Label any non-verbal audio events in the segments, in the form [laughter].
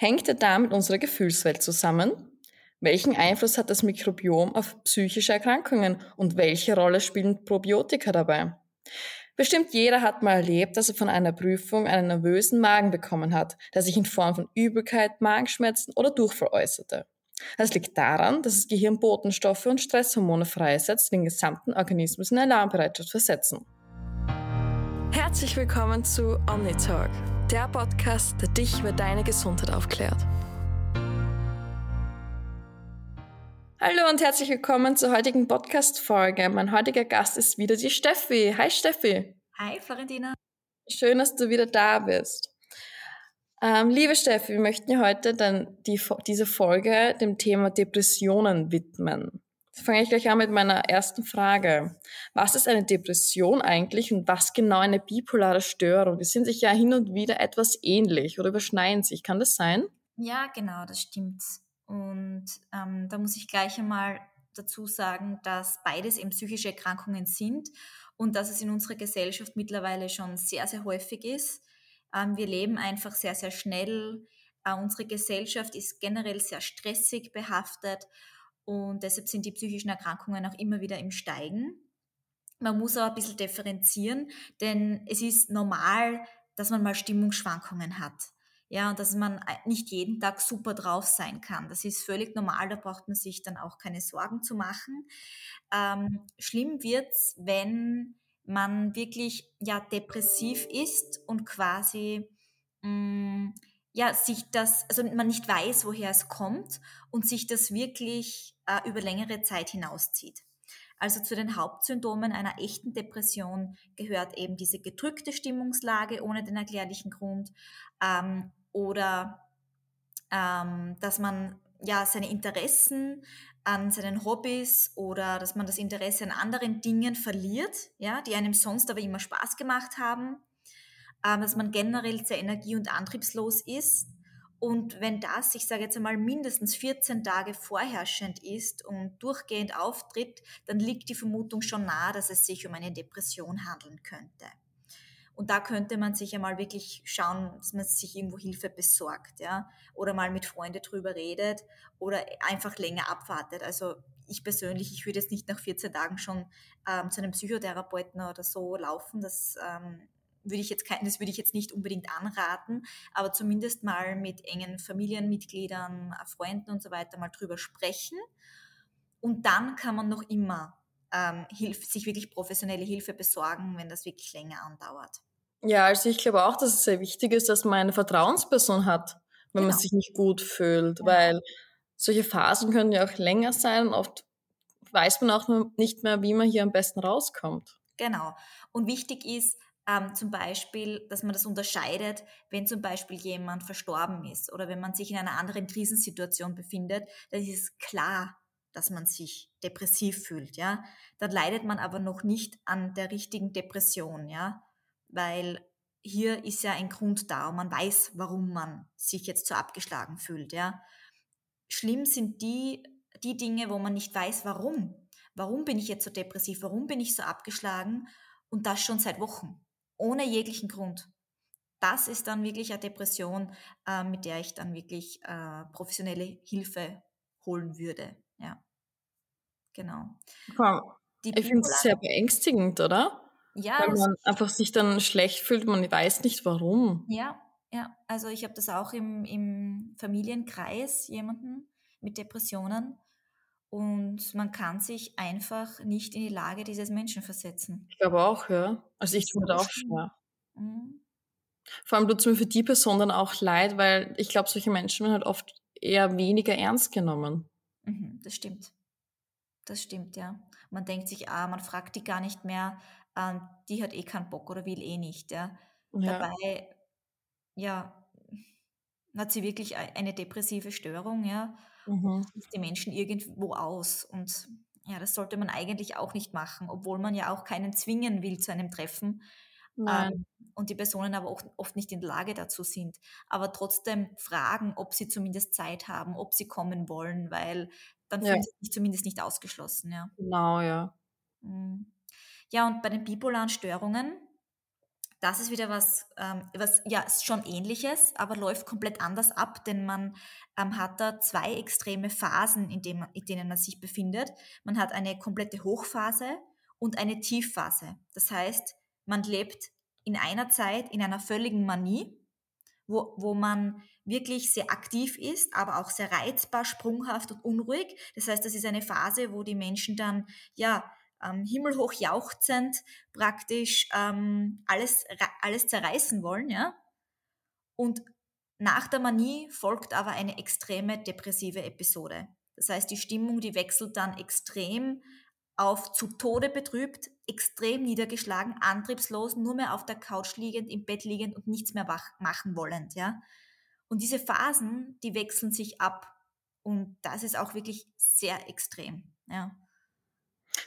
Hängt er da mit unserer Gefühlswelt zusammen? Welchen Einfluss hat das Mikrobiom auf psychische Erkrankungen und welche Rolle spielen Probiotika dabei? Bestimmt jeder hat mal erlebt, dass er von einer Prüfung einen nervösen Magen bekommen hat, der sich in Form von Übelkeit, Magenschmerzen oder Durchfall äußerte. Das liegt daran, dass das Gehirn Botenstoffe und Stresshormone freisetzt, die den gesamten Organismus in Alarmbereitschaft versetzen. Herzlich willkommen zu OmniTalk, der Podcast, der dich über deine Gesundheit aufklärt. Hallo und herzlich willkommen zur heutigen Podcast-Folge. Mein heutiger Gast ist wieder die Steffi. Hi Steffi. Hi Florentina. Schön, dass du wieder da bist. Ähm, liebe Steffi, wir möchten heute dann die, diese Folge dem Thema Depressionen widmen. Fange ich gleich an mit meiner ersten Frage. Was ist eine Depression eigentlich und was genau eine bipolare Störung? Die sind sich ja hin und wieder etwas ähnlich oder überschneiden sich. Kann das sein? Ja, genau, das stimmt. Und ähm, da muss ich gleich einmal dazu sagen, dass beides eben psychische Erkrankungen sind und dass es in unserer Gesellschaft mittlerweile schon sehr, sehr häufig ist. Ähm, wir leben einfach sehr, sehr schnell. Äh, unsere Gesellschaft ist generell sehr stressig behaftet und deshalb sind die psychischen Erkrankungen auch immer wieder im Steigen. Man muss aber ein bisschen differenzieren, denn es ist normal, dass man mal Stimmungsschwankungen hat. Ja, und dass man nicht jeden Tag super drauf sein kann. Das ist völlig normal, da braucht man sich dann auch keine Sorgen zu machen. Ähm, schlimm wird's, wenn man wirklich ja depressiv ist und quasi mh, mm, ja sich das, also man nicht weiß, woher es kommt und sich das wirklich äh, über längere Zeit hinauszieht. Also zu den Hauptsymptomen einer echten Depression gehört eben diese gedrückte Stimmungslage ohne den erklärlichen Grund, ähm, oder ähm, dass man ja seine Interessen an seinen Hobbys oder dass man das Interesse an anderen Dingen verliert, ja, die einem sonst aber immer Spaß gemacht haben, dass man generell sehr energie- und antriebslos ist. Und wenn das, ich sage jetzt einmal, mindestens 14 Tage vorherrschend ist und durchgehend auftritt, dann liegt die Vermutung schon nahe, dass es sich um eine Depression handeln könnte. Und da könnte man sich einmal wirklich schauen, dass man sich irgendwo Hilfe besorgt, ja, oder mal mit Freunden drüber redet oder einfach länger abwartet. Also ich persönlich, ich würde jetzt nicht nach 14 Tagen schon ähm, zu einem Psychotherapeuten oder so laufen. Das ähm, würde ich jetzt das würde ich jetzt nicht unbedingt anraten, aber zumindest mal mit engen Familienmitgliedern, Freunden und so weiter mal drüber sprechen. Und dann kann man noch immer ähm, Hilf, sich wirklich professionelle Hilfe besorgen, wenn das wirklich länger andauert. Ja, also ich glaube auch, dass es sehr wichtig ist, dass man eine Vertrauensperson hat, wenn genau. man sich nicht gut fühlt, genau. weil solche Phasen können ja auch länger sein und oft weiß man auch nicht mehr, wie man hier am besten rauskommt. Genau. Und wichtig ist ähm, zum Beispiel, dass man das unterscheidet, wenn zum Beispiel jemand verstorben ist oder wenn man sich in einer anderen Krisensituation befindet, dann ist es klar, dass man sich depressiv fühlt, ja. Dann leidet man aber noch nicht an der richtigen Depression, ja weil hier ist ja ein Grund da und man weiß, warum man sich jetzt so abgeschlagen fühlt. Ja. Schlimm sind die, die Dinge, wo man nicht weiß, warum. Warum bin ich jetzt so depressiv? Warum bin ich so abgeschlagen? Und das schon seit Wochen, ohne jeglichen Grund. Das ist dann wirklich eine Depression, äh, mit der ich dann wirklich äh, professionelle Hilfe holen würde. Ja, genau. Wow. ich finde es sehr beängstigend, oder? Ja. Weil man einfach sich dann schlecht fühlt, man weiß nicht warum. Ja, ja. Also ich habe das auch im, im Familienkreis, jemanden mit Depressionen. Und man kann sich einfach nicht in die Lage dieses Menschen versetzen. Ich glaube auch, ja. Also ich tue auch schwer. Mhm. Vor allem tut es mir für die Person dann auch leid, weil ich glaube, solche Menschen werden halt oft eher weniger ernst genommen. Mhm, das stimmt. Das stimmt, ja. Man denkt sich, ah, man fragt die gar nicht mehr, ähm, die hat eh keinen Bock oder will eh nicht. Ja. ja. Dabei, ja, hat sie wirklich eine depressive Störung, ja, mhm. die Menschen irgendwo aus. Und ja, das sollte man eigentlich auch nicht machen, obwohl man ja auch keinen zwingen will zu einem Treffen. Ähm, und die Personen aber auch oft nicht in der Lage dazu sind. Aber trotzdem fragen, ob sie zumindest Zeit haben, ob sie kommen wollen, weil dann ja. fühlen sie sich zumindest nicht ausgeschlossen. Ja. Genau, ja. Mhm. Ja, und bei den bipolaren Störungen das ist wieder was, ähm, was ja ist schon ähnliches, aber läuft komplett anders ab, denn man ähm, hat da zwei extreme Phasen, in, dem, in denen man sich befindet. Man hat eine komplette Hochphase und eine Tiefphase. Das heißt, man lebt in einer Zeit in einer völligen Manie, wo, wo man wirklich sehr aktiv ist, aber auch sehr reizbar, sprunghaft und unruhig. Das heißt, das ist eine Phase, wo die Menschen dann ja ähm, himmelhoch jauchzend praktisch ähm, alles, alles zerreißen wollen, ja. Und nach der Manie folgt aber eine extreme depressive Episode. Das heißt, die Stimmung, die wechselt dann extrem auf zu Tode betrübt, extrem niedergeschlagen, antriebslos, nur mehr auf der Couch liegend, im Bett liegend und nichts mehr machen wollend, ja. Und diese Phasen, die wechseln sich ab. Und das ist auch wirklich sehr extrem, ja.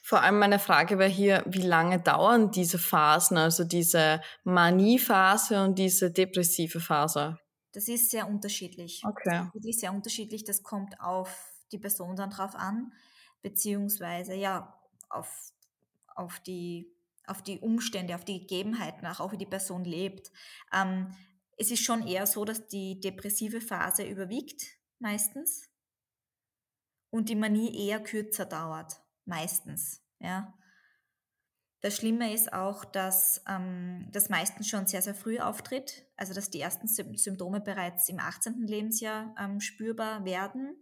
Vor allem meine Frage wäre hier, wie lange dauern diese Phasen, also diese Maniephase und diese depressive Phase? Das ist sehr unterschiedlich. Okay. Das ist sehr unterschiedlich. Das kommt auf die Person dann drauf an, beziehungsweise ja, auf, auf, die, auf die Umstände, auf die Gegebenheiten, auch wie die Person lebt. Ähm, es ist schon eher so, dass die depressive Phase überwiegt, meistens, und die Manie eher kürzer dauert meistens. Ja. Das Schlimme ist auch, dass ähm, das meistens schon sehr, sehr früh auftritt, also dass die ersten Symptome bereits im 18. Lebensjahr ähm, spürbar werden.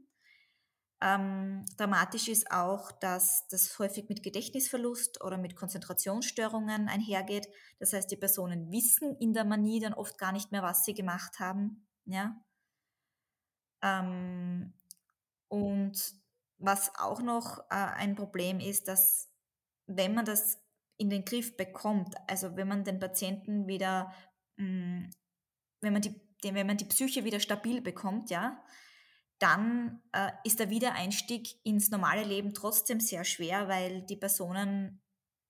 Ähm, dramatisch ist auch, dass das häufig mit Gedächtnisverlust oder mit Konzentrationsstörungen einhergeht. Das heißt, die Personen wissen in der Manie dann oft gar nicht mehr, was sie gemacht haben. Ja? Ähm, und was auch noch äh, ein Problem ist, dass wenn man das in den Griff bekommt, also wenn man den Patienten wieder, mh, hm, wenn, man die, wenn man die Psyche wieder stabil bekommt, ja, dann äh, ist der Wiedereinstieg ins normale Leben trotzdem sehr schwer, weil die Personen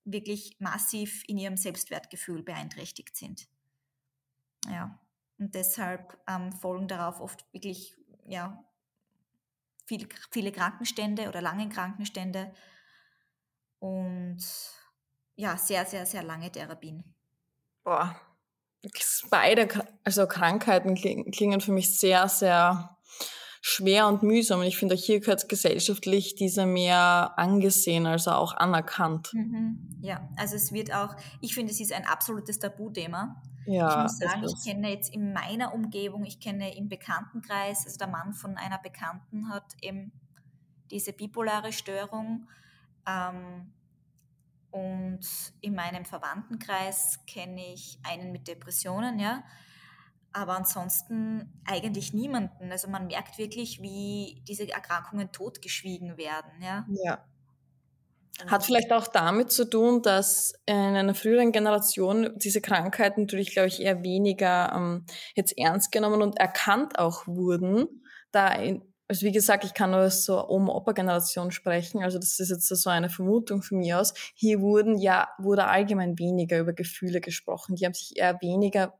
wirklich massiv in ihrem Selbstwertgefühl beeinträchtigt sind. Ja, und deshalb ähm, folgen darauf oft wirklich ja, viel, viele Krankenstände oder lange Krankenstände und ja, sehr, sehr, sehr lange Therapien. Boah, beide also Krankheiten klingen für mich sehr, sehr schwer und mühsam. Und ich finde, hier gehört gesellschaftlich diese mehr angesehen, also auch anerkannt. Mhm. Ja, also es wird auch, ich finde, es ist ein absolutes Tabuthema. Ja, ich muss sagen, ich kenne jetzt in meiner Umgebung, ich kenne im Bekanntenkreis, also der Mann von einer Bekannten hat eben diese bipolare Störung. Ähm, und in meinem Verwandtenkreis kenne ich einen mit Depressionen, ja. Aber ansonsten eigentlich niemanden. Also man merkt wirklich, wie diese Erkrankungen totgeschwiegen werden, ja. Ja. Hat vielleicht auch damit zu tun, dass in einer früheren Generation diese Krankheiten natürlich, glaube ich, eher weniger ähm, jetzt ernst genommen und erkannt auch wurden. Da, in, also wie gesagt, ich kann nur so Oma-Opa-Generation sprechen, also das ist jetzt so eine Vermutung von mir aus. Hier wurden ja, wurde allgemein weniger über Gefühle gesprochen. Die haben sich eher weniger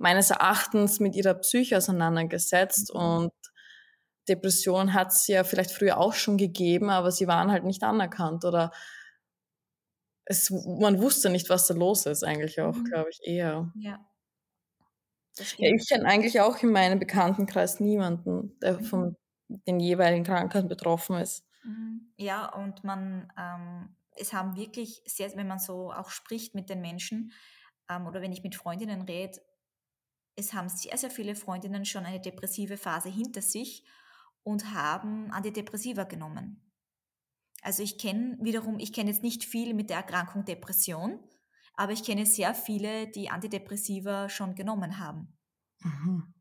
meines Erachtens mit ihrer Psyche auseinandergesetzt und Depression hat es ja vielleicht früher auch schon gegeben, aber sie waren halt nicht anerkannt oder es, man wusste nicht, was da los ist, eigentlich auch, mhm. glaube ich, eher. Ja. ja ich kenne eigentlich auch in meinem Bekanntenkreis niemanden, der mhm. von den jeweiligen Krankheiten betroffen ist. Mhm. Ja, und man, ähm, es haben wirklich sehr, wenn man so auch spricht mit den Menschen ähm, oder wenn ich mit Freundinnen rede, es haben sehr, sehr viele Freundinnen schon eine depressive Phase hinter sich und haben Antidepressiva genommen. Also ich kenne wiederum, ich kenne jetzt nicht viel mit der Erkrankung Depression, aber ich kenne sehr viele, die Antidepressiva schon genommen haben. Mhm.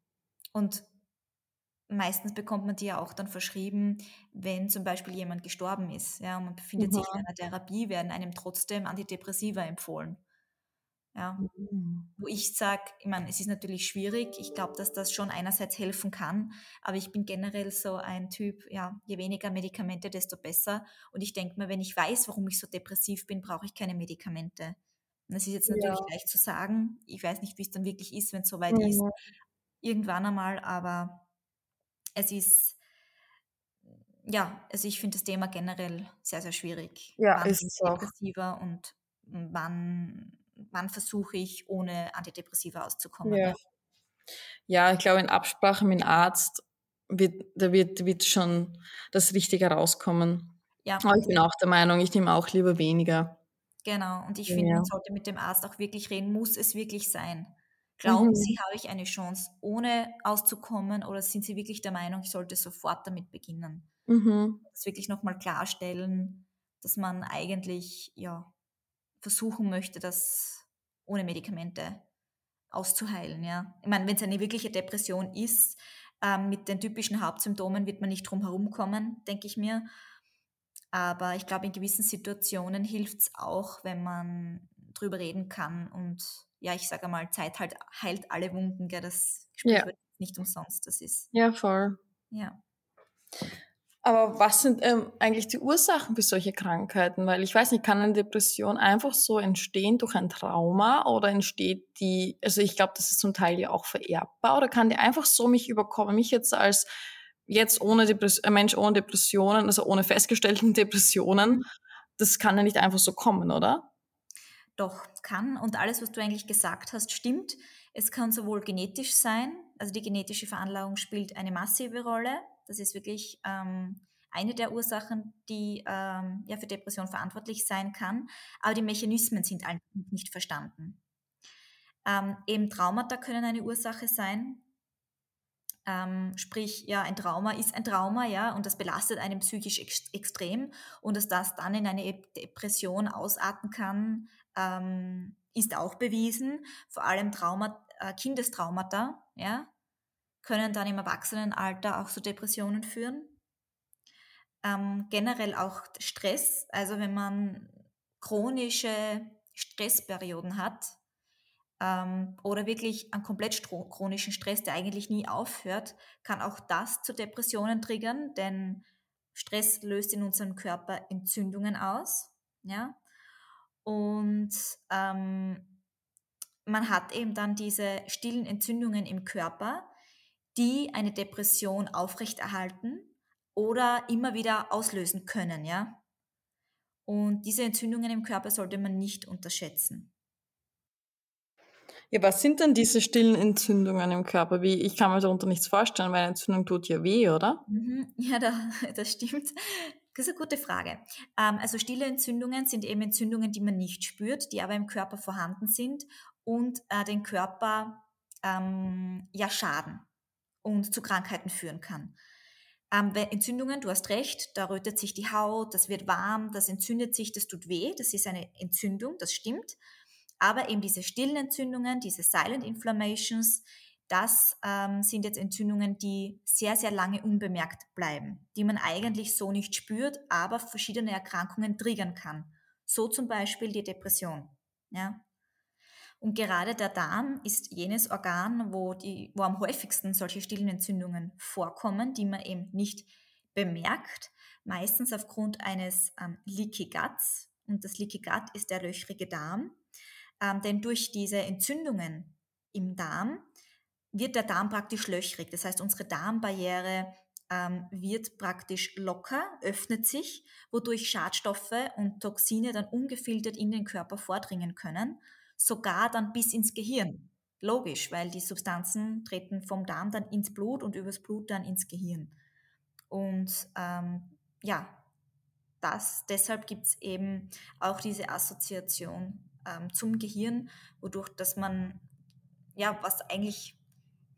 Und meistens bekommt man die ja auch dann verschrieben, wenn zum Beispiel jemand gestorben ist. Ja, und man befindet mhm. sich in einer Therapie, werden einem trotzdem Antidepressiva empfohlen. Ja. Mhm. Wo ich sage, ich meine, es ist natürlich schwierig. Ich glaube, dass das schon einerseits helfen kann, aber ich bin generell so ein Typ, ja, je weniger Medikamente, desto besser. Und ich denke mir, wenn ich weiß, warum ich so depressiv bin, brauche ich keine Medikamente. Und das ist jetzt natürlich ja. leicht zu sagen. Ich weiß nicht, wie es dann wirklich ist, wenn es soweit mhm. ist. Irgendwann einmal, aber es ist, ja, also ich finde das Thema generell sehr, sehr schwierig. Ja, wann ist es auch. depressiver und wann wann versuche ich, ohne Antidepressiva auszukommen. Ja, ja ich glaube, in Absprache mit dem Arzt wird, da wird, wird schon das Richtige rauskommen. Ja. Aber ich bin auch der Meinung, ich nehme auch lieber weniger. Genau, und ich finde, ja. man sollte mit dem Arzt auch wirklich reden, muss es wirklich sein? Glauben mhm. Sie, habe ich eine Chance, ohne auszukommen, oder sind Sie wirklich der Meinung, ich sollte sofort damit beginnen? Mhm. Das wirklich nochmal klarstellen, dass man eigentlich ja, versuchen möchte, das ohne Medikamente auszuheilen. Ja? Ich meine, wenn es eine wirkliche Depression ist, ähm, mit den typischen Hauptsymptomen wird man nicht drum herum kommen, denke ich mir. Aber ich glaube, in gewissen Situationen hilft es auch, wenn man drüber reden kann. Und ja, ich sage mal, Zeit halt heilt alle Wunden. Gell? Das Gespräch ja. nicht umsonst. Das ist. Ja, voll. Ja. Aber was sind ähm, eigentlich die Ursachen für solche Krankheiten? Weil ich weiß nicht, kann eine Depression einfach so entstehen durch ein Trauma oder entsteht die, also ich glaube, das ist zum Teil ja auch vererbbar oder kann die einfach so mich überkommen, mich jetzt als jetzt ohne Depression, ein Mensch ohne Depressionen, also ohne festgestellten [laughs] Depressionen, das kann ja nicht einfach so kommen, oder? Doch, kann. Und alles, was du eigentlich gesagt hast, stimmt. Es kann sowohl genetisch sein, also die genetische Veranlagung spielt eine massive Rolle. Das ist wirklich ähm, eine der Ursachen, die ähm, ja, für Depression verantwortlich sein kann. Aber die Mechanismen sind nicht verstanden. Ähm, eben Traumata können eine Ursache sein. Ähm, sprich, ja, ein Trauma ist ein Trauma, ja, und das belastet einen psychisch ex extrem und dass das dann in eine Depression ausarten kann, ähm, ist auch bewiesen. Vor allem Trauma, äh, Kindestraumata, ja, können dann im Erwachsenenalter auch zu Depressionen führen. Ähm, generell auch Stress, also wenn man chronische Stressperioden hat ähm, oder wirklich einen komplett chronischen Stress, der eigentlich nie aufhört, kann auch das zu Depressionen triggern, denn Stress löst in unserem Körper Entzündungen aus. Ja? Und ähm, man hat eben dann diese stillen Entzündungen im Körper, die eine Depression aufrechterhalten oder immer wieder auslösen können, ja. Und diese Entzündungen im Körper sollte man nicht unterschätzen. Ja, was sind denn diese stillen Entzündungen im Körper? Wie, ich kann mir darunter nichts vorstellen, weil eine Entzündung tut ja weh, oder? Mhm. [laughs] Ja, da, das stimmt. Das ist eine gute Frage. Ähm, also stille Entzündungen sind eben Entzündungen, die man nicht spürt, die aber im Körper vorhanden sind und äh, den Körper ähm, ja schaden und zu Krankheiten führen kann. Ähm, Entzündungen, du hast recht, da rötet sich die Haut, das wird warm, das entzündet sich, das tut weh, das ist eine Entzündung, das stimmt. Aber eben diese stillen Entzündungen, diese Silent Inflammations, das ähm, sind jetzt Entzündungen, die sehr, sehr lange unbemerkt bleiben, die man eigentlich so nicht spürt, aber verschiedene Erkrankungen triggern kann. So zum Beispiel die Depression. Ja? Und gerade der Darm ist jenes Organ, wo, die, wo am häufigsten solche stillen Entzündungen vorkommen, die man eben nicht bemerkt, meistens aufgrund eines ähm, Leaky Guts. Und das Leaky Gut ist der löchrige Darm. Ähm, denn durch diese Entzündungen im Darm wird der Darm praktisch löchrig. Das heißt, unsere Darmbarriere ähm, wird praktisch locker, öffnet sich, wodurch Schadstoffe und Toxine dann ungefiltert in den Körper vordringen können sogar dann bis ins Gehirn. Logisch, weil die Substanzen treten vom Darm dann ins Blut und übers Blut dann ins Gehirn. Und ähm, ja, das, deshalb gibt es eben auch diese Assoziation ähm, zum Gehirn, wodurch, dass man, ja, was eigentlich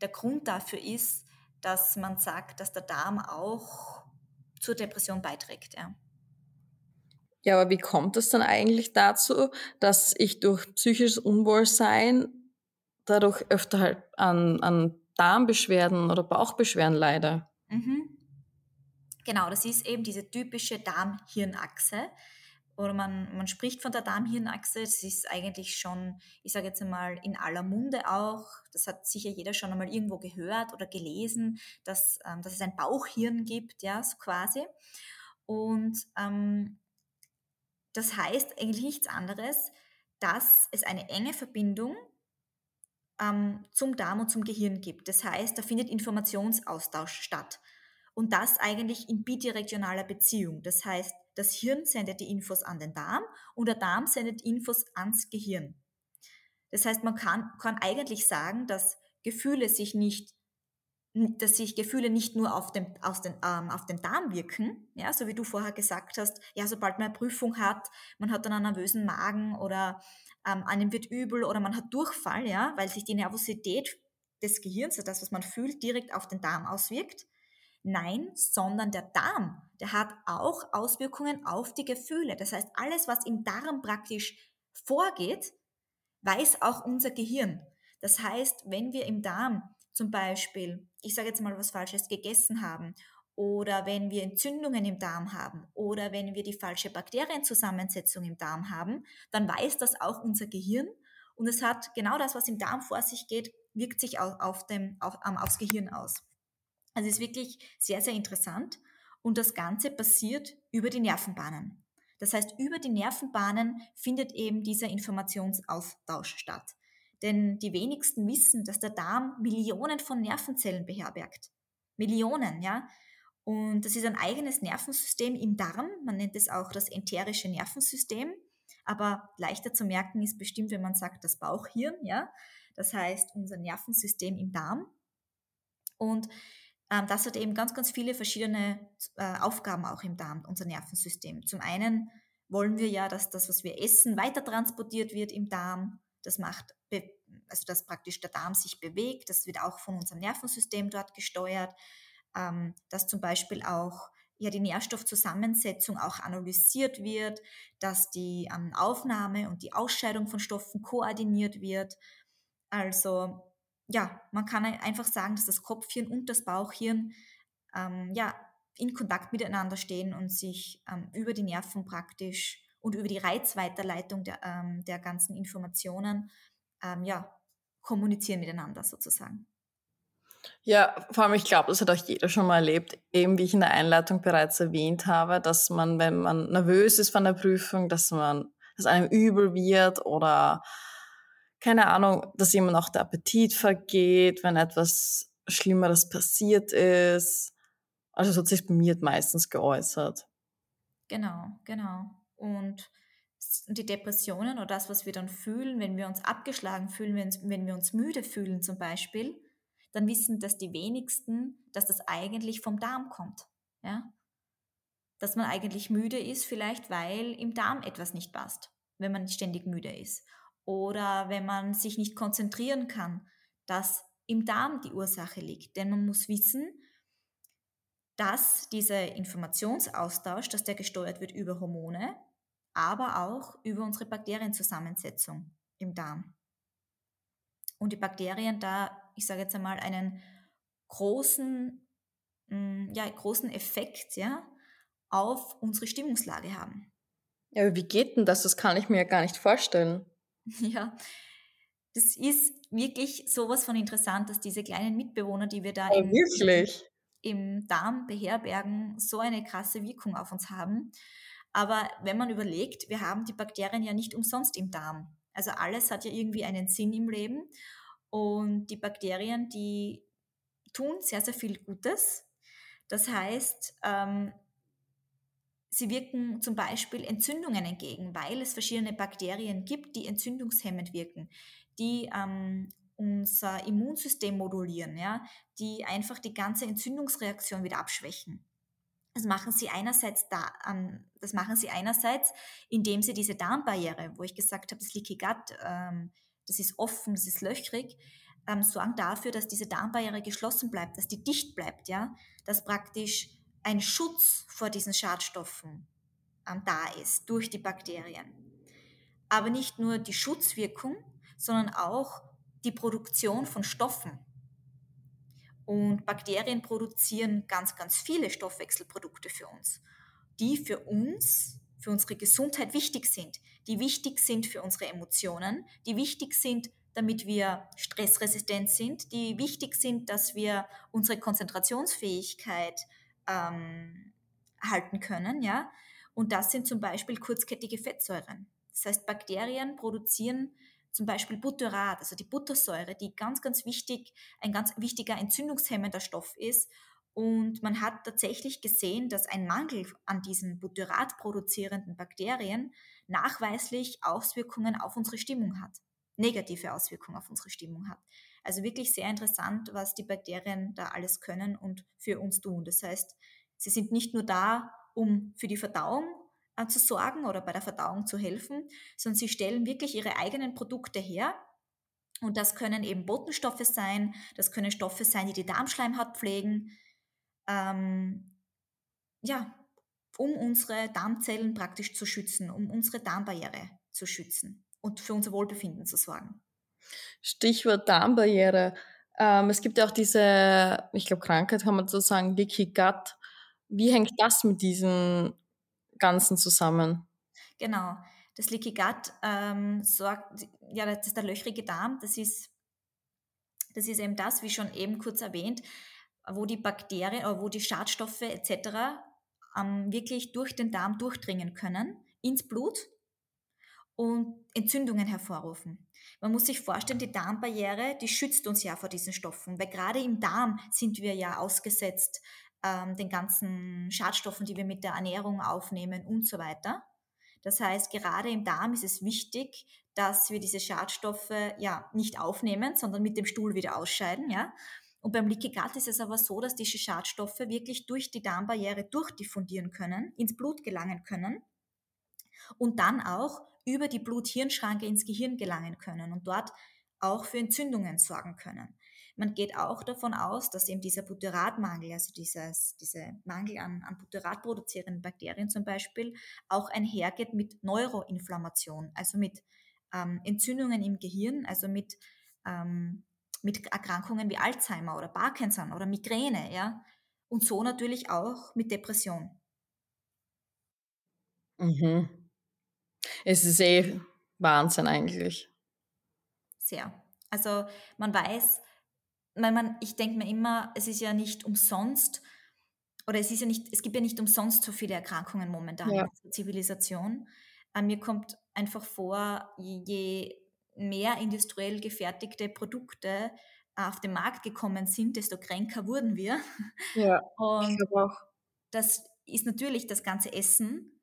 der Grund dafür ist, dass man sagt, dass der Darm auch zur Depression beiträgt. Ja. Ja, aber wie kommt es dann eigentlich dazu, dass ich durch psychisches Unwohlsein dadurch öfter halt an, an Darmbeschwerden oder Bauchbeschwerden leide? Mhm. Genau, das ist eben diese typische Darm-Hirn-Achse. Oder man, man spricht von der Darm-Hirn-Achse. Das ist eigentlich schon, ich sage jetzt einmal, in aller Munde auch. Das hat sicher jeder schon einmal irgendwo gehört oder gelesen, dass, ähm, dass es ein Bauchhirn gibt, ja, so quasi. Und ähm, das heißt eigentlich nichts anderes, dass es eine enge Verbindung ähm, zum Darm und zum Gehirn gibt. Das heißt, da findet Informationsaustausch statt. Und das eigentlich in bidirektionaler Beziehung. Das heißt, das Hirn sendet die Infos an den Darm und der Darm sendet Infos ans Gehirn. Das heißt, man kann, kann eigentlich sagen, dass Gefühle sich nicht dass sich Gefühle nicht nur auf den, aus den, ähm, auf den Darm wirken, ja, so wie du vorher gesagt hast, ja, sobald man eine Prüfung hat, man hat dann einen nervösen Magen oder ähm, einem wird übel oder man hat Durchfall, ja, weil sich die Nervosität des Gehirns, also das, was man fühlt, direkt auf den Darm auswirkt. Nein, sondern der Darm, der hat auch Auswirkungen auf die Gefühle. Das heißt, alles, was im Darm praktisch vorgeht, weiß auch unser Gehirn. Das heißt, wenn wir im Darm zum Beispiel, ich sage jetzt mal was Falsches, gegessen haben oder wenn wir Entzündungen im Darm haben oder wenn wir die falsche Bakterienzusammensetzung im Darm haben, dann weiß das auch unser Gehirn und es hat genau das, was im Darm vor sich geht, wirkt sich auf, auf dem, auf, um, aufs Gehirn aus. Also ist wirklich sehr, sehr interessant und das Ganze passiert über die Nervenbahnen. Das heißt, über die Nervenbahnen findet eben dieser Informationsaustausch statt. Denn die wenigsten wissen, dass der Darm Millionen von Nervenzellen beherbergt. Millionen, ja. Und das ist ein eigenes Nervensystem im Darm. Man nennt es auch das enterische Nervensystem. Aber leichter zu merken ist bestimmt, wenn man sagt, das Bauchhirn, ja. Das heißt, unser Nervensystem im Darm. Und ähm, das hat eben ganz, ganz viele verschiedene äh, Aufgaben auch im Darm, unser Nervensystem. Zum einen wollen wir ja, dass das, was wir essen, weiter transportiert wird im Darm. Das macht, also dass praktisch der Darm sich bewegt. Das wird auch von unserem Nervensystem dort gesteuert. Ähm, dass zum Beispiel auch ja, die Nährstoffzusammensetzung auch analysiert wird, dass die ähm, Aufnahme und die Ausscheidung von Stoffen koordiniert wird. Also ja, man kann einfach sagen, dass das Kopfhirn und das Bauchhirn ähm, ja, in Kontakt miteinander stehen und sich ähm, über die Nerven praktisch und über die Reizweiterleitung der, ähm, der ganzen Informationen ähm, ja, kommunizieren miteinander sozusagen. Ja, vor allem, ich glaube, das hat auch jeder schon mal erlebt, eben wie ich in der Einleitung bereits erwähnt habe, dass man, wenn man nervös ist von der Prüfung, dass man, dass einem übel wird oder keine Ahnung, dass jemand auch der Appetit vergeht, wenn etwas Schlimmeres passiert ist. Also so hat sich bei mir meistens geäußert. Genau, genau. Und die Depressionen oder das, was wir dann fühlen, wenn wir uns abgeschlagen fühlen, wenn, wir uns müde fühlen zum Beispiel, dann wissen das die wenigsten, dass das eigentlich vom Darm kommt. Ja? Dass man eigentlich müde ist, vielleicht weil im Darm etwas nicht passt, wenn man ständig müde ist. Oder wenn man sich nicht konzentrieren kann, dass im Darm die Ursache liegt. Denn man muss wissen, dass dieser Informationsaustausch, dass der gesteuert wird über Hormone, aber auch über unsere Bakterienzusammensetzung im Darm. Und die Bakterien da, ich sage jetzt einmal, einen großen, mm, ja, großen Effekt ja, auf unsere Stimmungslage haben. Ja, aber wie geht denn das? Das kann ich mir ja gar nicht vorstellen. [laughs] Ja, das ist wirklich sowas von interessant, dass diese kleinen Mitbewohner, die wir da oh, im, im, Darm beherbergen, so eine krasse Wirkung auf uns haben. Aber wenn man überlegt, wir haben die Bakterien ja nicht umsonst im Darm. Also alles hat ja irgendwie einen Sinn im Leben. Und die Bakterien, die tun sehr, sehr viel Gutes. Das heißt, ähm, Sie wirken zum Beispiel Entzündungen entgegen, weil es verschiedene Bakterien gibt, die entzündungshemmend wirken, die ähm, unser Immunsystem modulieren, ja, die einfach die ganze Entzündungsreaktion wieder abschwächen. Das machen sie einerseits da, ähm, das machen sie einerseits, indem sie diese Darmbarriere, wo ich gesagt habe, das Leaky Gut, ähm, das ist offen, das ist löchrig, ähm, sorgen dafür, dass diese Darmbarriere geschlossen bleibt, dass die dicht bleibt, ja, dass praktisch ein Schutz vor diesen Schadstoffen ähm, da ist durch die Bakterien. Aber nicht nur die Schutzwirkung, sondern auch die Produktion von Stoffen. Und Bakterien produzieren ganz, ganz viele Stoffwechselprodukte für uns, die für uns, für unsere Gesundheit wichtig sind, die wichtig sind für unsere Emotionen, die wichtig sind, damit wir stressresistent sind, die wichtig sind, dass wir unsere Konzentrationsfähigkeit ähm, halten können, ja. Und das sind zum Beispiel kurzkettige Fettsäuren. Das heißt, Bakterien produzieren zum Beispiel Butyrat, also die Buttersäure, die ganz, ganz wichtig, ein ganz wichtiger entzündungshemmender Stoff ist. Und man hat tatsächlich gesehen, dass ein Mangel an diesen Butyrat produzierenden Bakterien nachweislich Auswirkungen auf unsere Stimmung hat. negative Auswirkungen auf unsere Stimmung hat. Also wirklich sehr interessant, was die Bakterien da alles können und für uns tun. Das heißt, sie sind nicht nur da, um für die Verdauung zu sorgen oder bei der Verdauung zu helfen, sondern sie stellen wirklich ihre eigenen Produkte her. Und das können eben Botenstoffe sein, das können Stoffe sein, die die Darmschleimhaut pflegen. Ähm, ja, um unsere Darmzellen praktisch zu schützen, um unsere Darmbarriere zu schützen und für unser Wohlbefinden zu sorgen. Stichwort Darmbarriere. Ähm, es gibt ja auch diese, ich glaube, Krankheit kann man so sagen, Leaky Gut. Wie hängt das mit diesen Ganzen zusammen? Genau. Das Leaky Gut ähm, sorgt, ja, das ist der löchrige Darm. Das ist, das ist eben das, wie schon eben kurz erwähnt, wo die Bakterien, oder wo die Schadstoffe etc. Ähm, wirklich durch den Darm durchdringen können ins Blut und Entzündungen hervorrufen. Man muss sich vorstellen, die Darmbarriere, die schützt uns ja vor diesen Stoffen, weil gerade im Darm sind wir ja ausgesetzt ähm, den ganzen Schadstoffen, die wir mit der Ernährung aufnehmen und so weiter. Das heißt, gerade im Darm ist es wichtig, dass wir diese Schadstoffe ja nicht aufnehmen, sondern mit dem Stuhl wieder ausscheiden, ja. Und beim Leaky Gut ist es aber so, dass diese Schadstoffe wirklich durch die Darmbarriere durchdiffundieren können, ins Blut gelangen können und dann auch über die Blut-Hirn-Schranke ins Gehirn gelangen können und dort auch für Entzündungen sorgen können. Man geht auch davon aus, dass eben dieser Butyratmangel, also dieses, dieser Mangel an, an Butyrat produzierenden Bakterien zum Beispiel, auch einhergeht mit Neuroinflammation, also mit ähm, Entzündungen im Gehirn, also mit, ähm, mit Erkrankungen wie Alzheimer oder Parkinson oder Migräne, ja, und so natürlich auch mit Depression. Mhm. Es ist eh Wahnsinn eigentlich. Sehr. Also man weiß, weil man, ich denke mir immer, es ist ja nicht umsonst, oder es ist ja nicht, es gibt ja nicht umsonst so viele Erkrankungen momentan ja. in unserer Zivilisation. Äh, mir kommt einfach vor, je mehr industriell gefertigte Produkte auf den Markt gekommen sind, desto kränker wurden wir. Ja, [laughs] und auch. das ist natürlich das ganze Essen,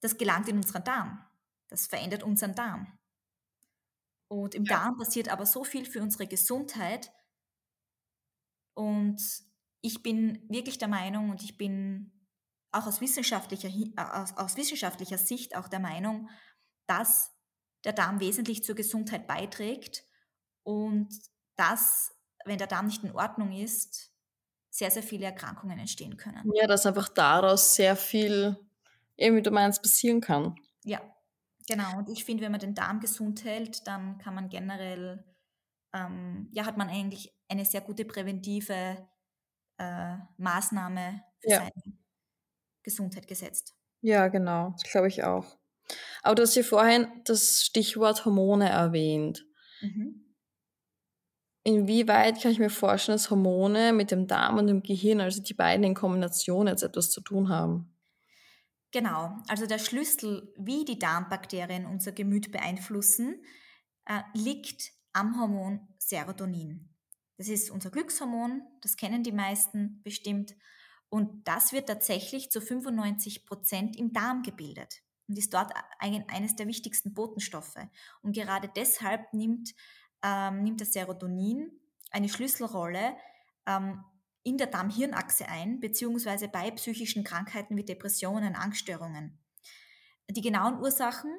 das gelangt in unseren Darm. Das verändert unseren Darm. Und im ja. Darm passiert aber so viel für unsere Gesundheit. Und ich bin wirklich der Meinung und ich bin auch aus wissenschaftlicher, äh, aus, aus wissenschaftlicher Sicht auch der Meinung, dass der Darm wesentlich zur Gesundheit beiträgt und dass, wenn der Darm nicht in Ordnung ist, sehr, sehr viele Erkrankungen entstehen können. Ja, dass einfach daraus sehr viel, eben wie du meinst, passieren kann. Ja, Genau, und ich finde, wenn man den Darm gesund hält, dann kann man generell, ähm, ja, hat man eigentlich eine sehr gute präventive äh, Maßnahme für ja. seine Gesundheit gesetzt. Ja, genau, das glaube ich auch. Aber du hast ja vorhin das Stichwort Hormone erwähnt. Mhm. Inwieweit kann ich mir vorstellen, dass Hormone mit dem Darm und dem Gehirn, also die beiden in Kombination jetzt etwas zu tun haben? Genau, also der Schlüssel, wie die Darmbakterien unser Gemüt beeinflussen, äh, liegt am Hormon Serotonin. Das ist unser Glückshormon, das kennen die meisten bestimmt. Und das wird tatsächlich zu 95 Prozent im Darm gebildet und ist dort eines der wichtigsten Botenstoffe. Und gerade deshalb nimmt, ähm, nimmt das Serotonin eine Schlüsselrolle ähm, in der Darm-Hirn-Achse ein, beziehungsweise bei psychischen Krankheiten wie Depressionen, Angststörungen. Die genauen Ursachen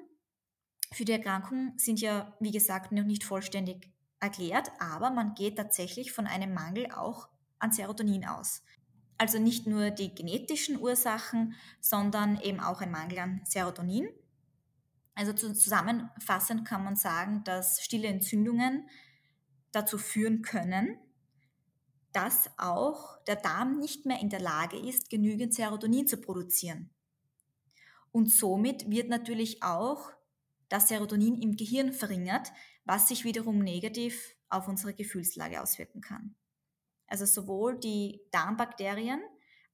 für die Erkrankung sind ja, wie gesagt, noch nicht vollständig erklärt, aber man geht tatsächlich von einem Mangel auch an Serotonin aus. Also nicht nur die genetischen Ursachen, sondern eben auch ein Mangel an Serotonin. Also zusammenfassend kann man sagen, dass stille Entzündungen dazu führen können, dass auch der Darm nicht mehr in der Lage ist, genügend Serotonin zu produzieren. Und somit wird natürlich auch das Serotonin im Gehirn verringert, was sich wiederum negativ auf unsere Gefühlslage auswirken kann. Also sowohl die Darmbakterien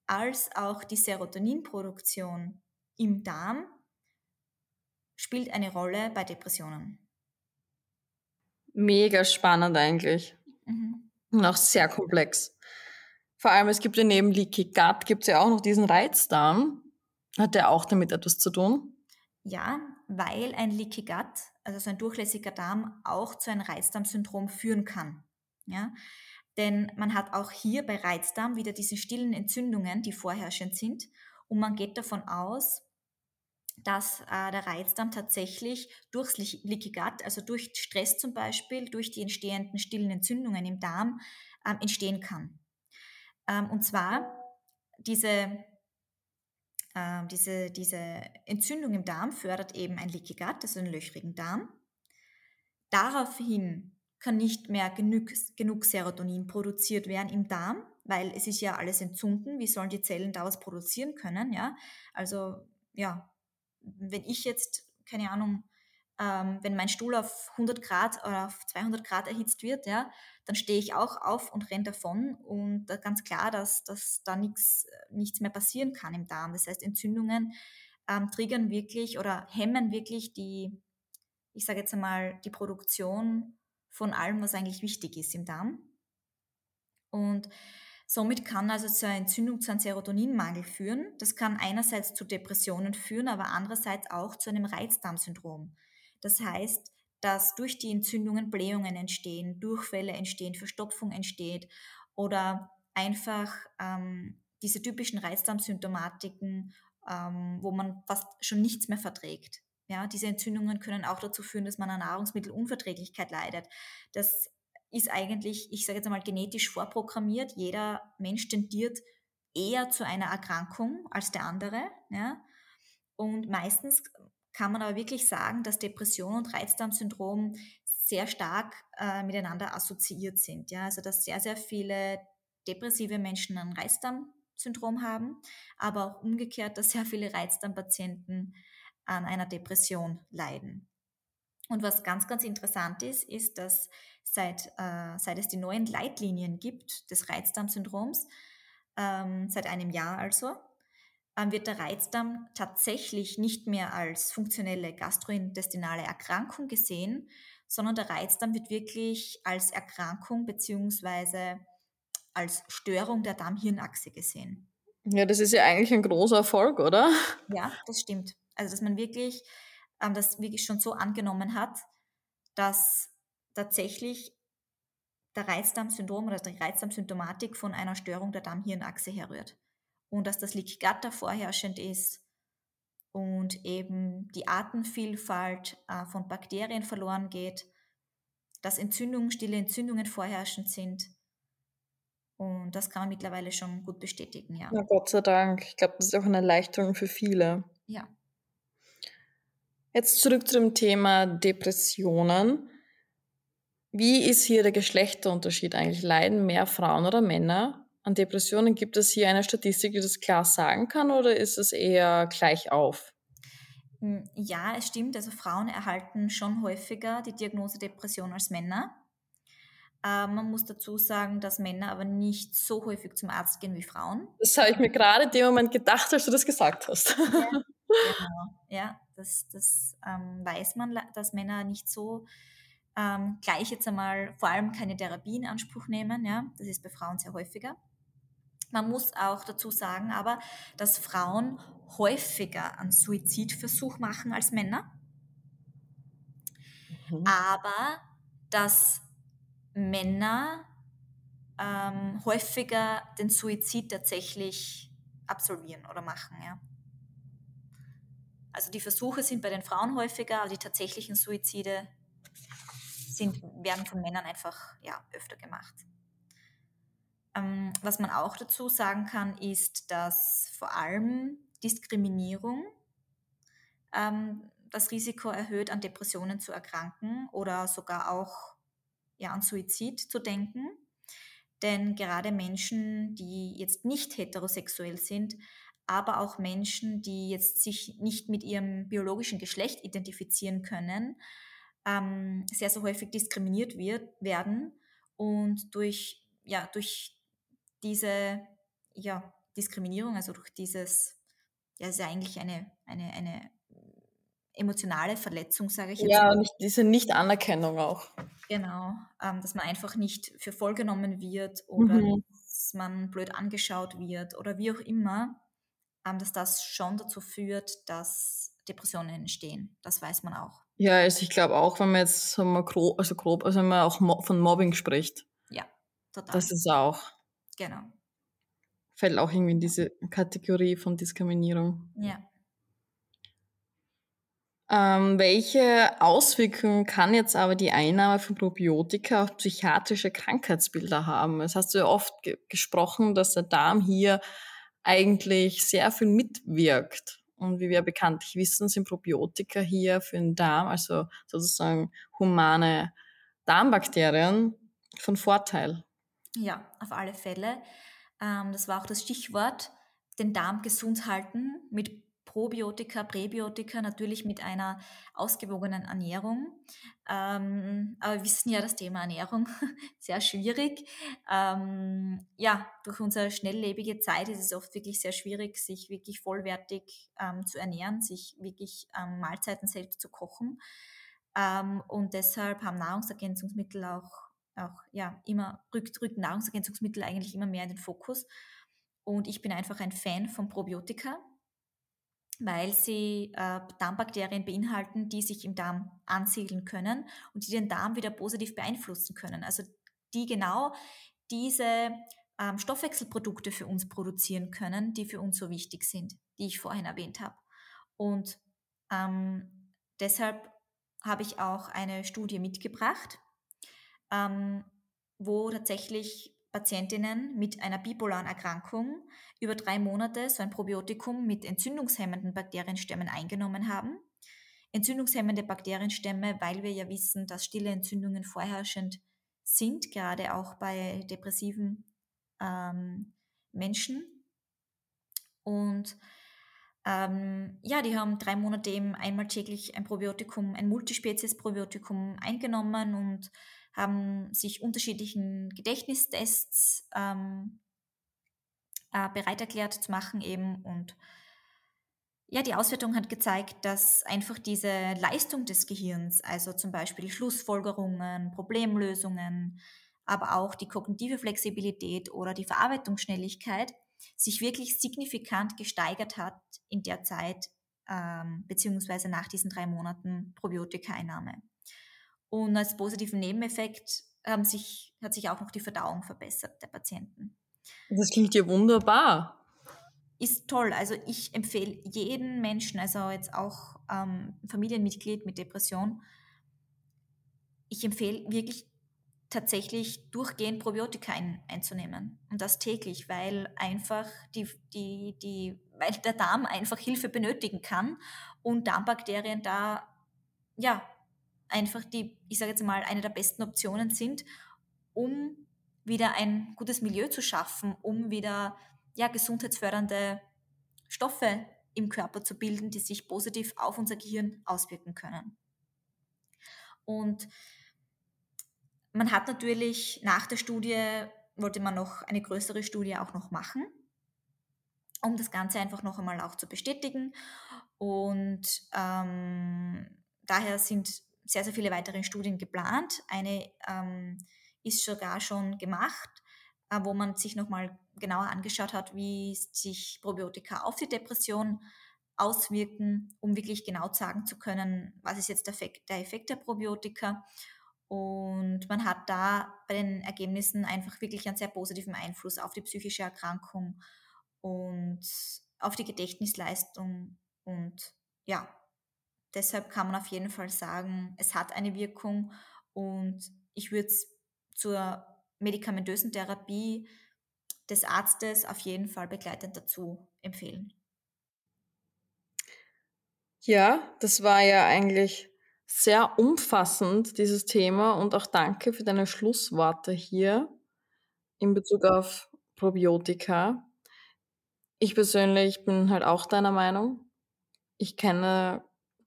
als auch die Serotoninproduktion im Darm spielt eine Rolle bei Depressionen. Mega spannend eigentlich. Mhm. Und auch sehr komplex. Vor allem, es gibt ja neben Leaky Gut, gibt es ja auch noch diesen Reizdarm. Hat der auch damit etwas zu tun? Ja, weil ein Leaky Gut also so ein durchlässiger Darm auch zu einem Reizdarmsyndrom führen kann. Ja? Denn man hat auch hier bei Reizdarm wieder diese stillen Entzündungen, die vorherrschend sind. Und man geht davon aus, dass äh, der Reizdarm tatsächlich durchs Leaky Gut, also durch Stress zum Beispiel, durch die entstehenden stillen Entzündungen im Darm ähm, entstehen kann. Ähm, und zwar diese, äh, diese, diese Entzündung im Darm fördert eben ein Leaky Gut, also einen löchrigen Darm. Daraufhin kann nicht mehr genug, genug Serotonin produziert werden im Darm, weil es ist ja alles entzünden. Wie sollen die Zellen da was produzieren können? Ja, also ja, wenn ich jetzt, keine Ahnung, ähm, wenn mein Stuhl auf 100 Grad oder auf 200 Grad erhitzt wird, ja, dann stehe ich auch auf und renne davon und da ganz klar, dass, dass da nichts, nichts mehr passieren kann im Darm. Das heißt, Entzündungen ähm, triggern wirklich oder hemmen wirklich die, ich sage jetzt einmal, die Produktion von allem, was eigentlich wichtig ist im Darm. Und Somit kann also zur Entzündung zu einem Serotoninmangel führen. Das kann einerseits zu Depressionen führen, aber andererseits auch zu einem Reizdarmsyndrom. Das heißt, dass durch die Entzündungen Blähungen entstehen, Durchfälle entstehen, Verstopfung entsteht oder einfach ähm, diese typischen Reizdarmsymptomatiken, ähm, wo man fast schon nichts mehr verträgt. Ja, diese Entzündungen können auch dazu führen, dass man an Nahrungsmittelunverträglichkeit leidet. Das ist eigentlich, ich sage jetzt einmal, genetisch vorprogrammiert. Jeder Mensch tendiert eher zu einer Erkrankung als der andere. Ja? Und meistens kann man aber wirklich sagen, dass Depression und Reizdarmsyndrom sehr stark äh, miteinander assoziiert sind. Ja? Also dass sehr, sehr viele depressive Menschen ein Reizdarmsyndrom haben, aber auch umgekehrt, dass sehr viele Reizdarmpatienten an einer Depression leiden. Und was ganz, ganz interessant ist, ist, dass seit, äh, seit es die neuen Leitlinien gibt des Reizdarmsyndroms, ähm, seit einem Jahr also, wird der Reizdarm tatsächlich nicht mehr als funktionelle gastrointestinale Erkrankung gesehen, sondern der Reizdarm wird wirklich als Erkrankung bzw. als Störung der Darm-Hirn-Achse gesehen. Ja, das ist ja eigentlich ein großer Erfolg, oder? Ja, das stimmt. Also, dass man wirklich ähm, das wirklich schon so angenommen hat, dass tatsächlich der Reizdarmsyndrom oder die Reizdarmsymptomatik von einer Störung der Darm-Hirn-Achse herrührt. Und dass das da vorherrschend ist und eben die Artenvielfalt äh, von Bakterien verloren geht, dass Entzündungen, stille Entzündungen vorherrschend sind. Und das kann man mittlerweile schon gut bestätigen, ja. Na Gott sei Dank. Ich glaube, das ist auch eine Erleichterung für viele. Ja. Jetzt zurück zu dem Thema Depressionen. Wie ist hier der Geschlechterunterschied eigentlich? Leiden mehr Frauen oder Männer an Depressionen? Gibt es hier eine Statistik, die das klar sagen kann oder ist es eher gleich auf? Hm, ja, es stimmt. Also Frauen erhalten schon häufiger die Diagnose Depression als Männer. Äh, man muss dazu sagen, dass Männer aber nicht so häufig zum Arzt gehen wie Frauen. Das habe ich mir gerade in dem Moment gedacht, als du das gesagt hast. Ja, [laughs] genau. Ja, das, das ähm, weiß man, dass Männer nicht so ähm, gleich jetzt einmal vor allem keine Therapie in Anspruch nehmen. Ja? Das ist bei Frauen sehr häufiger. Man muss auch dazu sagen, aber, dass Frauen häufiger einen Suizidversuch machen als Männer. Mhm. Aber dass Männer ähm, häufiger den Suizid tatsächlich absolvieren oder machen. Ja. Also die Versuche sind bei den Frauen häufiger, aber die tatsächlichen Suizide sind, werden von Männern einfach ja, öfter gemacht. Ähm, was man auch dazu sagen kann, ist, dass vor allem Diskriminierung ähm, das Risiko erhöht, an Depressionen zu erkranken oder sogar auch ja, an Suizid zu denken. Denn gerade Menschen, die jetzt nicht heterosexuell sind, aber auch Menschen, die jetzt sich nicht mit ihrem biologischen Geschlecht identifizieren können, ähm, sehr, sehr häufig diskriminiert wird, werden und durch, ja, durch diese ja, Diskriminierung, also durch dieses, ja, ist ja eigentlich eine, eine, eine emotionale Verletzung, sage ich jetzt. Ja, nicht, diese Nicht-Anerkennung auch. Genau, ähm, dass man einfach nicht für voll genommen wird oder mhm. dass man blöd angeschaut wird oder wie auch immer. ähm, dass das schon dazu führt, dass Depressionen entstehen. Das weiß man auch. Ja, also ich glaube auch, wenn man jetzt sagen wir, grob, also grob, also wenn man auch mo von Mobbing spricht. Ja, total. Das ist auch. Genau. Fällt auch irgendwie in diese Kategorie von Diskriminierung. Ja. Ähm, welche Auswirkungen kann jetzt aber die Einnahme von Probiotika auf psychiatrische Krankheitsbilder haben? Es hast du ja oft ge gesprochen, dass der Darm hier eigentlich sehr viel mitwirkt. Und wie wir bekanntlich wissen, sind Probiotika hier für den Darm, also sozusagen humane Darmbakterien, von Vorteil. Ja, auf alle Fälle. Ähm, das war auch das Stichwort, den Darm gesund halten mit Probiotika, Präbiotika, natürlich mit einer ausgewogenen Ernährung. Ähm, aber wir wissen ja, das Thema Ernährung [laughs] sehr schwierig. Ähm, ja, durch unsere schnelllebige Zeit ist es oft wirklich sehr schwierig, sich wirklich vollwertig ähm, zu ernähren, sich wirklich ähm, Mahlzeiten selbst zu kochen. Ähm, und deshalb haben Nahrungsergänzungsmittel auch, auch ja, immer, rückt, rückt Nahrungsergänzungsmittel eigentlich immer mehr in den Fokus. Und ich bin einfach ein Fan von Probiotika weil sie äh, Darmbakterien beinhalten, die sich im Darm ansiedeln können und die den Darm wieder positiv beeinflussen können. Also die genau diese ähm, Stoffwechselprodukte für uns produzieren können, die für uns so wichtig sind, die ich vorhin erwähnt habe. Und ähm, deshalb habe ich auch eine Studie mitgebracht, ähm, wo tatsächlich Patientinnen mit einer bipolaren Erkrankung über drei Monate so ein Probiotikum mit entzündungshemmenden Bakterienstämmen eingenommen haben. Entzündungshemmende Bakterienstämme, weil wir ja wissen, dass stille Entzündungen vorherrschend sind, gerade auch bei depressiven ähm, Menschen. Und ähm, ja, die haben drei Monate eben einmal täglich ein Probiotikum, ein Multispezies-Probiotikum eingenommen und haben sich unterschiedlichen Gedächtnistests ähm, äh, bereit erklärt zu machen eben und ja, die Auswertung hat gezeigt, dass einfach diese Leistung des Gehirns, also zum Beispiel Schlussfolgerungen, Problemlösungen, aber auch die kognitive Flexibilität oder die Verarbeitungsschnelligkeit sich wirklich signifikant gesteigert hat in der Zeit ähm, beziehungsweise nach diesen drei Monaten Probiotika-Einnahme. Und als positiven Nebeneffekt haben sich, hat sich auch noch die Verdauung verbessert der Patienten. Das klingt ja wunderbar. Ist toll. Also ich empfehle jeden Menschen, also jetzt auch ähm, Familienmitglied mit Depression, ich empfehle wirklich tatsächlich durchgehend Probiotika ein, einzunehmen. Und das täglich, weil einfach die, die, die, weil der Darm einfach Hilfe benötigen kann und Darmbakterien da ja einfach die, ich sage jetzt mal, eine der besten Optionen sind, um wieder ein gutes Milieu zu schaffen, um wieder ja, gesundheitsfördernde Stoffe im Körper zu bilden, die sich positiv auf unser Gehirn auswirken können. Und man hat natürlich nach der Studie, wollte man noch eine größere Studie auch noch machen, um das Ganze einfach noch einmal auch zu bestätigen. Und ähm, daher sind sehr, sehr viele weitere Studien geplant. Eine ähm, ist sogar schon gemacht, äh, wo man sich nochmal genauer angeschaut hat, wie sich Probiotika auf die Depression auswirken, um wirklich genau sagen zu können, was ist jetzt der Effekt der, Effekt der Probiotika. Und man hat da bei den Ergebnissen einfach wirklich einen sehr positiven Einfluss auf die psychische Erkrankung und auf die Gedächtnisleistung und ja, Deshalb kann man auf jeden Fall sagen, es hat eine Wirkung und ich würde es zur medikamentösen Therapie des Arztes auf jeden Fall begleitend dazu empfehlen. Ja, das war ja eigentlich sehr umfassend, dieses Thema. Und auch danke für deine Schlussworte hier in Bezug auf Probiotika. Ich persönlich bin halt auch deiner Meinung. Ich kenne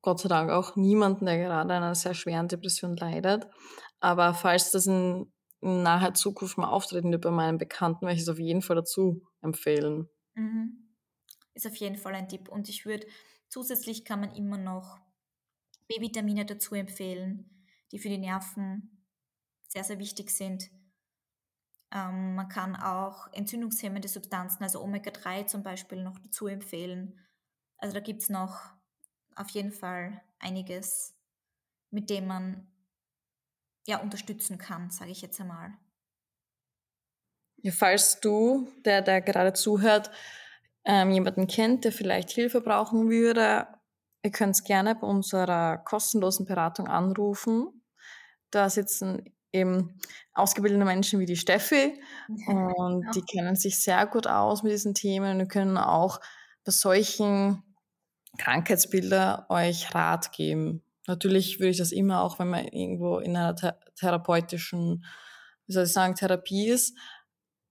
Gott sei Dank auch niemanden, der gerade an einer sehr schweren Depression leidet. Aber falls das in, naher Zukunft mal auftreten wird bei meinen Bekannten, werde ich es auf jeden Fall dazu empfehlen. Mhm. Ist auf jeden Fall ein Tipp. Und ich würde, zusätzlich kann man immer noch B-Vitamine dazu empfehlen, die für die Nerven sehr, sehr wichtig sind. Ähm, man kann auch entzündungshemmende Substanzen, also Omega-3 zum Beispiel, noch dazu empfehlen. Also da gibt es noch auf jeden Fall einiges, mit dem man ja unterstützen kann, sage ich jetzt einmal. Ja, falls du, der, der gerade zuhört, ähm, jemanden kennt, der vielleicht Hilfe brauchen würde, ihr könnt gerne bei unserer kostenlosen Beratung anrufen. Da sitzen eben ausgebildete Menschen wie die Steffi [laughs] und ja. die kennen sich sehr gut aus mit diesen Themen und können auch bei solchen Krankheitsbildern euch Rat geben. Natürlich würde ich das immer auch, wenn man irgendwo in einer therapeutischen, wie soll ich sagen, Therapie ist,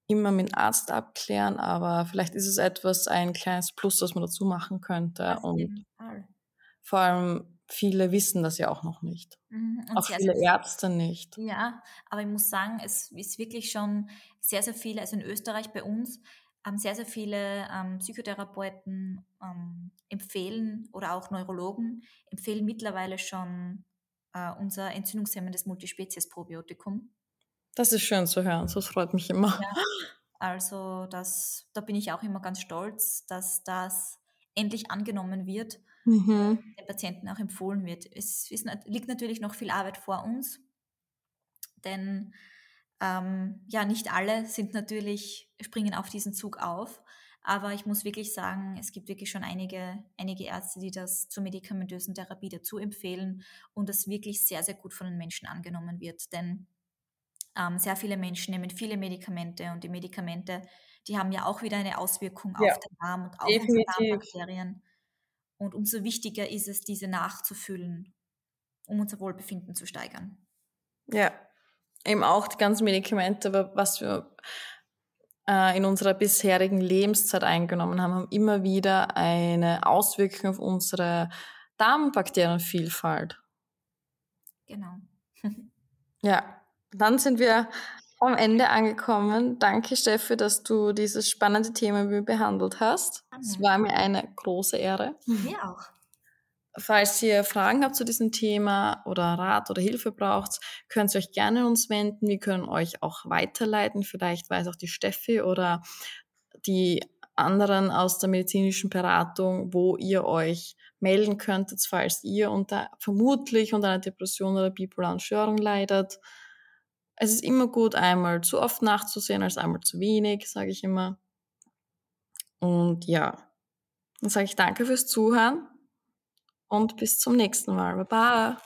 immer mit dem Arzt abklären, aber vielleicht ist es etwas, ein kleines Plus, das man dazu machen könnte. und vor allem viele wissen das ja auch noch nicht. Mhm. auch viele sehr, Ärzte nicht. Ja, aber ich muss sagen, es ist wirklich schon sehr, sehr viele, also in Österreich bei uns, sehr, sehr viele ähm, Psychotherapeuten ähm, empfehlen oder auch Neurologen empfehlen mittlerweile schon äh, unser entzündungshemmendes Multispezies-Probiotikum. Das ist schön zu hören, das freut mich immer. Ja, also das, da bin ich auch immer ganz stolz, dass das endlich angenommen wird mhm. und den Patienten auch empfohlen wird. Es ist, liegt natürlich noch viel Arbeit vor uns, denn ähm, ja, nicht alle sind natürlich, springen auf diesen Zug auf, aber ich muss wirklich sagen, es gibt wirklich schon einige, einige Ärzte, die das zur medikamentösen Therapie dazu empfehlen und das wirklich sehr, sehr gut von den Menschen angenommen wird, denn ähm, sehr viele Menschen nehmen viele Medikamente und die Medikamente, die haben ja auch wieder eine Auswirkung ja, auf den Darm und auf unsere Darmbakterien. Und umso wichtiger ist es, diese nachzufüllen, um unser Wohlbefinden zu steigern. Ja, eben auch die ganzen Medikamente, was wir äh, in unserer bisherigen Lebenszeit eingenommen haben, haben immer wieder eine Auswirkung auf unsere Darmbakterienvielfalt. Genau. ja, dann sind wir am Ende angekommen. Danke, Steffi, dass du dieses spannende Thema mit mir behandelt hast. Es war mir eine große Ehre. Mir auch. Falls ihr Fragen habt zu diesem Thema oder Rat oder Hilfe braucht, könnt ihr euch gerne uns wenden. Wir können euch auch weiterleiten. Vielleicht weiß auch die Steffi oder die anderen aus der medizinischen Beratung, wo ihr euch melden könntet, falls ihr unter, vermutlich unter einer Depression oder bipolaren Störung leidet es ist immer gut, einmal zu oft nachzusehen als einmal zu wenig, sage ich immer. Und ja, dann sage ich danke fürs Zuhören und bis zum nächsten Mal. Baba.